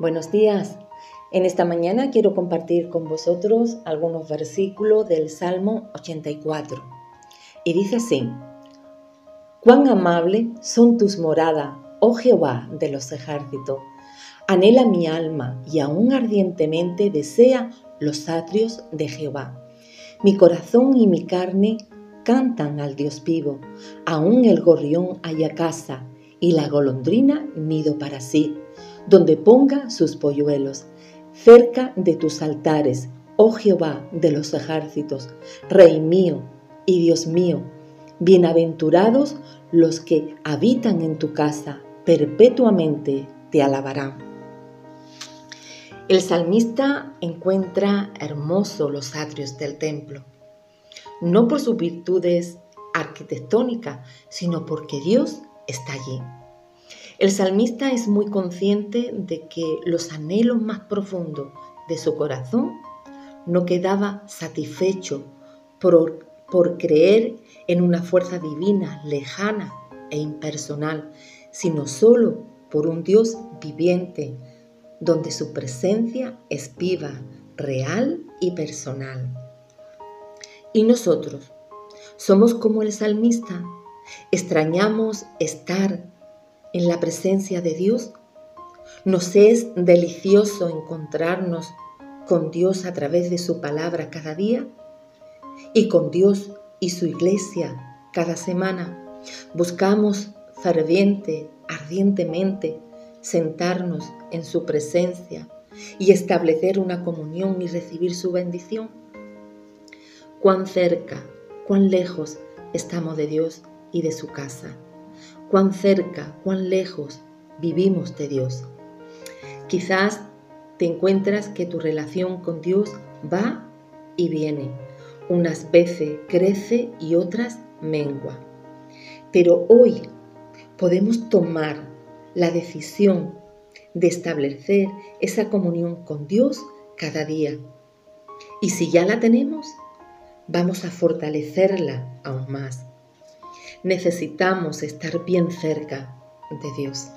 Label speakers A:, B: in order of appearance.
A: Buenos días. En esta mañana quiero compartir con vosotros algunos versículos del Salmo 84. Y dice así, Cuán amable son tus moradas, oh Jehová de los ejércitos. Anhela mi alma y aún ardientemente desea los atrios de Jehová. Mi corazón y mi carne cantan al Dios vivo. Aún el gorrión haya casa y la golondrina nido para sí donde ponga sus polluelos, cerca de tus altares, oh Jehová de los ejércitos, Rey mío y Dios mío, bienaventurados los que habitan en tu casa, perpetuamente te alabarán. El salmista encuentra hermosos los atrios del templo, no por sus virtudes arquitectónicas, sino porque Dios está allí. El salmista es muy consciente de que los anhelos más profundos de su corazón no quedaba satisfecho por, por creer en una fuerza divina, lejana e impersonal, sino solo por un Dios viviente, donde su presencia es viva, real y personal. Y nosotros somos como el salmista, extrañamos estar en la presencia de Dios. Nos es delicioso encontrarnos con Dios a través de su palabra cada día y con Dios y su iglesia cada semana. Buscamos ferviente, ardientemente sentarnos en su presencia y establecer una comunión y recibir su bendición. Cuán cerca, cuán lejos estamos de Dios y de su casa cuán cerca, cuán lejos vivimos de Dios. Quizás te encuentras que tu relación con Dios va y viene. Unas veces crece y otras mengua. Pero hoy podemos tomar la decisión de establecer esa comunión con Dios cada día. Y si ya la tenemos, vamos a fortalecerla aún más necesitamos estar bien cerca de Dios.